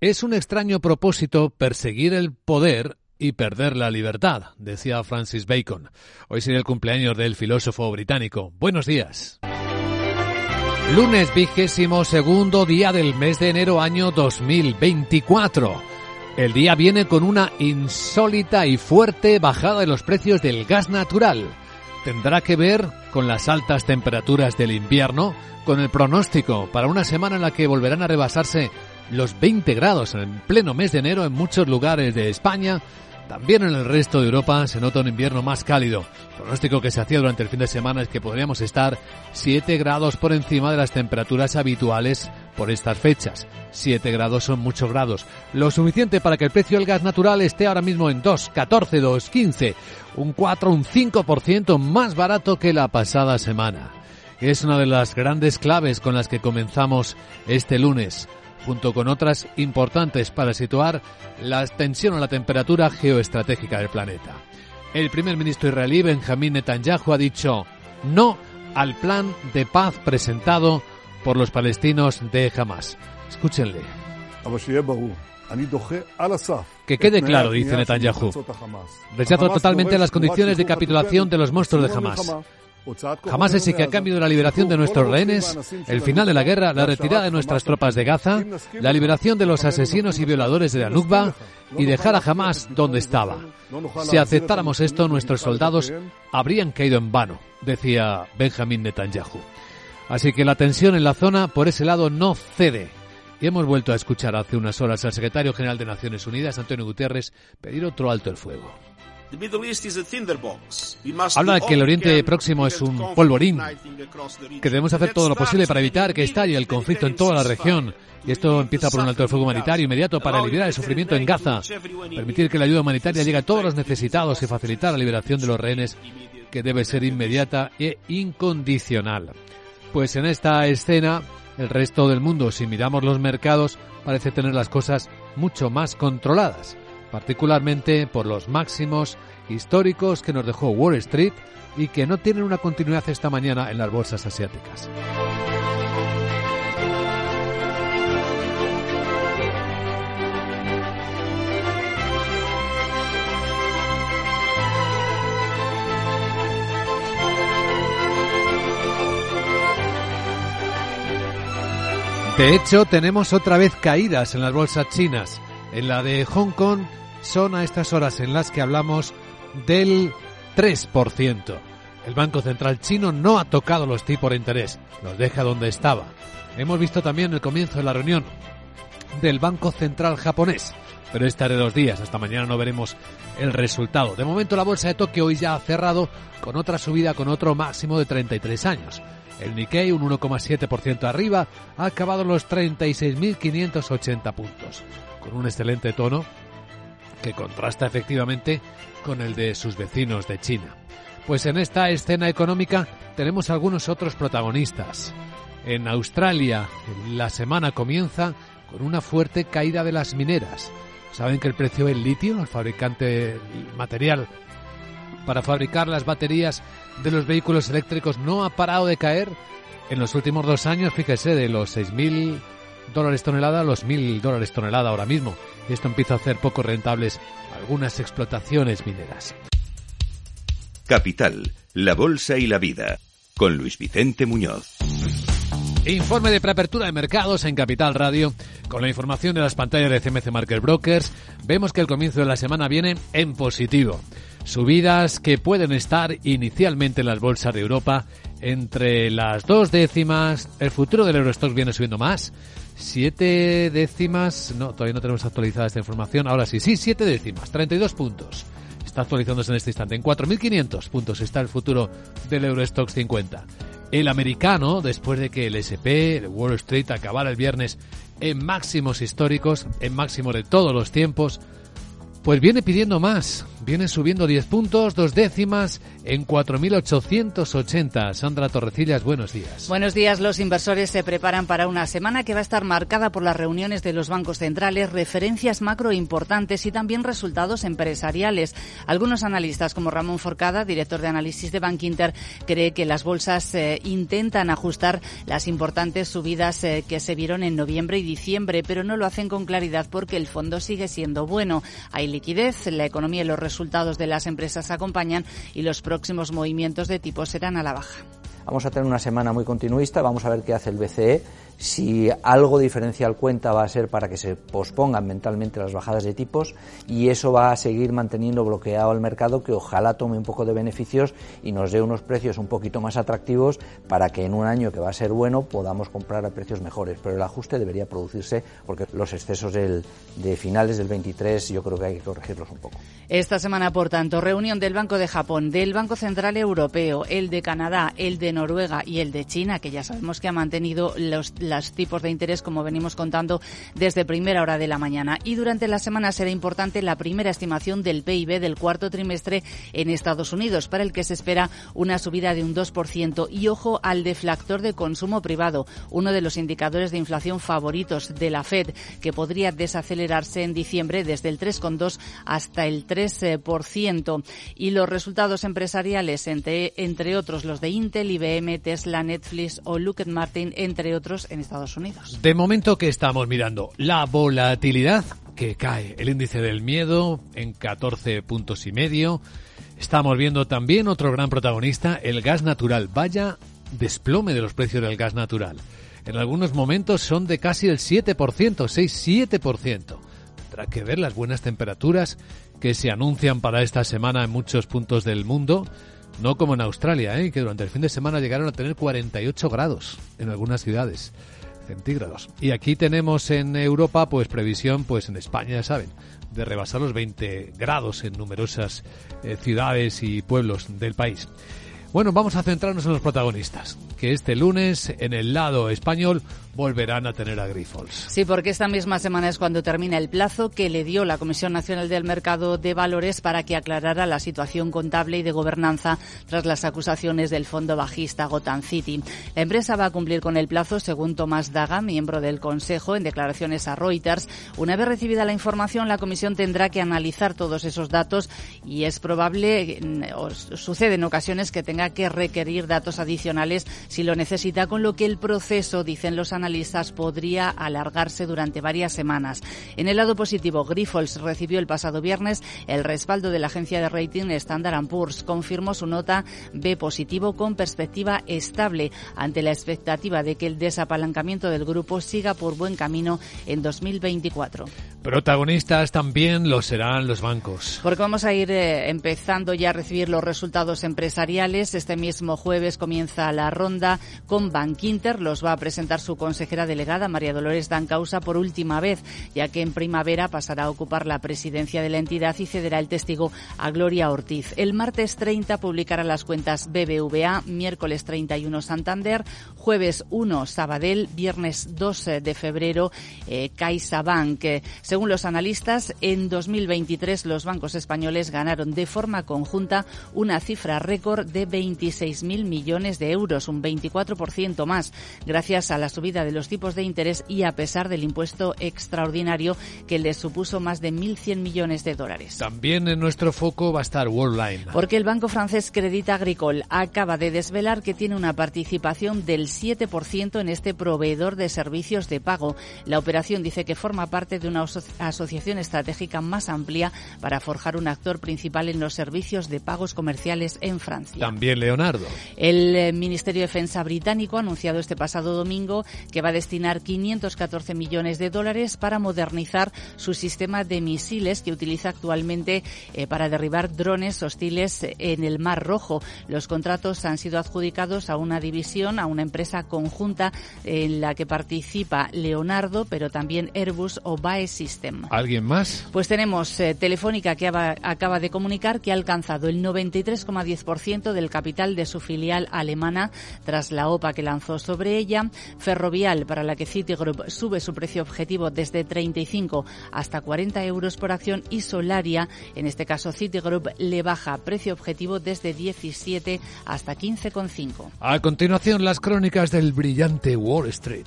Es un extraño propósito perseguir el poder y perder la libertad, decía Francis Bacon. Hoy sería el cumpleaños del filósofo británico. Buenos días. Lunes vigésimo segundo día del mes de enero año 2024. El día viene con una insólita y fuerte bajada de los precios del gas natural. Tendrá que ver con las altas temperaturas del invierno, con el pronóstico para una semana en la que volverán a rebasarse los 20 grados en pleno mes de enero en muchos lugares de España. También en el resto de Europa se nota un invierno más cálido. El pronóstico que se hacía durante el fin de semana es que podríamos estar 7 grados por encima de las temperaturas habituales por estas fechas. 7 grados son muchos grados. Lo suficiente para que el precio del gas natural esté ahora mismo en 2,14, 2,15. Un 4, un 5% más barato que la pasada semana. Es una de las grandes claves con las que comenzamos este lunes junto con otras importantes para situar la tensión o la temperatura geoestratégica del planeta. El primer ministro israelí Benjamín Netanyahu ha dicho no al plan de paz presentado por los palestinos de Hamas. Escúchenle. Que quede claro, dice Netanyahu. Rechazo totalmente las condiciones de capitulación de los monstruos de Hamas. Jamás exige a cambio de la liberación de nuestros rehenes, el final de la guerra, la retirada de nuestras tropas de Gaza, la liberación de los asesinos y violadores de la Nukba y dejar a Hamas donde estaba. Si aceptáramos esto, nuestros soldados habrían caído en vano, decía Benjamin Netanyahu. Así que la tensión en la zona por ese lado no cede. Y hemos vuelto a escuchar hace unas horas al secretario general de Naciones Unidas, Antonio Guterres, pedir otro alto el fuego. Habla de que el Oriente Próximo es un polvorín, que debemos hacer todo lo posible para evitar que estalle el conflicto en toda la región. Y esto empieza por un alto el fuego humanitario inmediato para aliviar el sufrimiento en Gaza, permitir que la ayuda humanitaria llegue a todos los necesitados y facilitar la liberación de los rehenes, que debe ser inmediata e incondicional. Pues en esta escena, el resto del mundo, si miramos los mercados, parece tener las cosas mucho más controladas particularmente por los máximos históricos que nos dejó Wall Street y que no tienen una continuidad esta mañana en las bolsas asiáticas. De hecho, tenemos otra vez caídas en las bolsas chinas. En la de Hong Kong son a estas horas en las que hablamos del 3%. El Banco Central chino no ha tocado los tipos de interés, los deja donde estaba. Hemos visto también el comienzo de la reunión del Banco Central japonés, pero esta de dos días, hasta mañana no veremos el resultado. De momento la bolsa de Tokio hoy ya ha cerrado con otra subida con otro máximo de 33 años. El Nikkei, un 1,7% arriba, ha acabado los 36.580 puntos, con un excelente tono que contrasta efectivamente con el de sus vecinos de China. Pues en esta escena económica tenemos algunos otros protagonistas. En Australia la semana comienza con una fuerte caída de las mineras. Saben que el precio del litio, el fabricante material para fabricar las baterías de los vehículos eléctricos, no ha parado de caer en los últimos dos años. Fíjese, de los 6.000 dólares tonelada a los 1.000 dólares tonelada ahora mismo. Esto empieza a hacer poco rentables algunas explotaciones mineras. Capital, la Bolsa y la Vida, con Luis Vicente Muñoz. Informe de preapertura de mercados en Capital Radio. Con la información de las pantallas de CMC Market Brokers, vemos que el comienzo de la semana viene en positivo. Subidas que pueden estar inicialmente en las bolsas de Europa entre las dos décimas. El futuro del Eurostox viene subiendo más. Siete décimas. No, todavía no tenemos actualizada esta información. Ahora sí, sí, siete décimas. 32 puntos. Está actualizándose en este instante. En 4.500 puntos está el futuro del Eurostox 50. El americano, después de que el SP, el Wall Street, acabara el viernes en máximos históricos, en máximo de todos los tiempos, pues viene pidiendo más. Viene subiendo 10 puntos, dos décimas en 4.880. Sandra Torrecillas, buenos días. Buenos días. Los inversores se preparan para una semana que va a estar marcada por las reuniones de los bancos centrales, referencias macro importantes y también resultados empresariales. Algunos analistas, como Ramón Forcada, director de análisis de Bank Inter, cree que las bolsas eh, intentan ajustar las importantes subidas eh, que se vieron en noviembre y diciembre, pero no lo hacen con claridad porque el fondo sigue siendo bueno. Hay liquidez, la economía y los resultados de las empresas acompañan y los próximos movimientos de tipo serán a la baja. Vamos a tener una semana muy continuista, vamos a ver qué hace el BCE si algo diferencial cuenta va a ser para que se pospongan mentalmente las bajadas de tipos y eso va a seguir manteniendo bloqueado el mercado que ojalá tome un poco de beneficios y nos dé unos precios un poquito más atractivos para que en un año que va a ser bueno podamos comprar a precios mejores. Pero el ajuste debería producirse porque los excesos del, de finales del 23 yo creo que hay que corregirlos un poco. Esta semana, por tanto, reunión del Banco de Japón, del Banco Central Europeo, el de Canadá, el de Noruega y el de China, que ya sabemos que ha mantenido los los tipos de interés, como venimos contando desde primera hora de la mañana. Y durante la semana será importante la primera estimación del PIB del cuarto trimestre en Estados Unidos, para el que se espera una subida de un 2%. Y ojo al deflactor de consumo privado, uno de los indicadores de inflación favoritos de la Fed, que podría desacelerarse en diciembre desde el 3,2 hasta el 3%. Y los resultados empresariales, entre, entre otros los de Intel, IBM, Tesla, Netflix o Lockheed Martin, entre otros, en Estados Unidos. De momento que estamos mirando la volatilidad que cae, el índice del miedo en 14 puntos y medio. Estamos viendo también otro gran protagonista, el gas natural. Vaya desplome de los precios del gas natural. En algunos momentos son de casi el 7%, 6-7%. Tendrá que ver las buenas temperaturas que se anuncian para esta semana en muchos puntos del mundo no como en Australia, ¿eh? que durante el fin de semana llegaron a tener 48 grados en algunas ciudades centígrados. Y aquí tenemos en Europa, pues previsión, pues en España, ya saben, de rebasar los 20 grados en numerosas eh, ciudades y pueblos del país. Bueno, vamos a centrarnos en los protagonistas, que este lunes en el lado español volverán a tener a Grifols. Sí, porque esta misma semana es cuando termina el plazo que le dio la Comisión Nacional del Mercado de Valores para que aclarara la situación contable y de gobernanza tras las acusaciones del fondo bajista Gotham City. La empresa va a cumplir con el plazo, según Tomás Daga, miembro del Consejo, en declaraciones a Reuters. Una vez recibida la información, la Comisión tendrá que analizar todos esos datos y es probable, mm, sucede en ocasiones, que tenga que requerir datos adicionales si lo necesita, con lo que el proceso, dicen los analistas, podría alargarse durante varias semanas. En el lado positivo, Grifols recibió el pasado viernes el respaldo de la agencia de rating Standard Poor's. Confirmó su nota B positivo con perspectiva estable ante la expectativa de que el desapalancamiento del grupo siga por buen camino en 2024. Protagonistas también lo serán los bancos. Porque vamos a ir eh, empezando ya a recibir los resultados empresariales. Este mismo jueves comienza la ronda con Bank Inter. Los va a presentar su consejera delegada, María Dolores Dancausa, por última vez, ya que en primavera pasará a ocupar la presidencia de la entidad y cederá el testigo a Gloria Ortiz. El martes 30 publicará las cuentas BBVA, miércoles 31 Santander, jueves 1 Sabadell, viernes 2 de febrero eh, CaixaBank. Según los analistas, en 2023 los bancos españoles ganaron de forma conjunta una cifra récord de 26.000 millones de euros, un 24% más, gracias a la subida de los tipos de interés y a pesar del impuesto extraordinario que les supuso más de 1.100 millones de dólares. También en nuestro foco va a estar Worldline. Porque el banco francés Credit Agricole acaba de desvelar que tiene una participación del 7% en este proveedor de servicios de pago. La operación dice que forma parte de una asociación estratégica más amplia para forjar un actor principal en los servicios de pagos comerciales en Francia. También Leonardo. El eh, Ministerio de Defensa británico ha anunciado este pasado domingo que va a destinar 514 millones de dólares para modernizar su sistema de misiles que utiliza actualmente eh, para derribar drones hostiles en el Mar Rojo. Los contratos han sido adjudicados a una división, a una empresa conjunta en la que participa Leonardo, pero también Airbus o Bae System. ¿Alguien más? Pues tenemos eh, Telefónica que acaba de comunicar que ha alcanzado el 93,10% del capital de su filial alemana tras la OPA que lanzó sobre ella. Ferrovial, para la que Citigroup sube su precio objetivo desde 35 hasta 40 euros por acción y Solaria, en este caso Citigroup, le baja precio objetivo desde 17 hasta 15,5. A continuación, las crónicas del brillante Wall Street.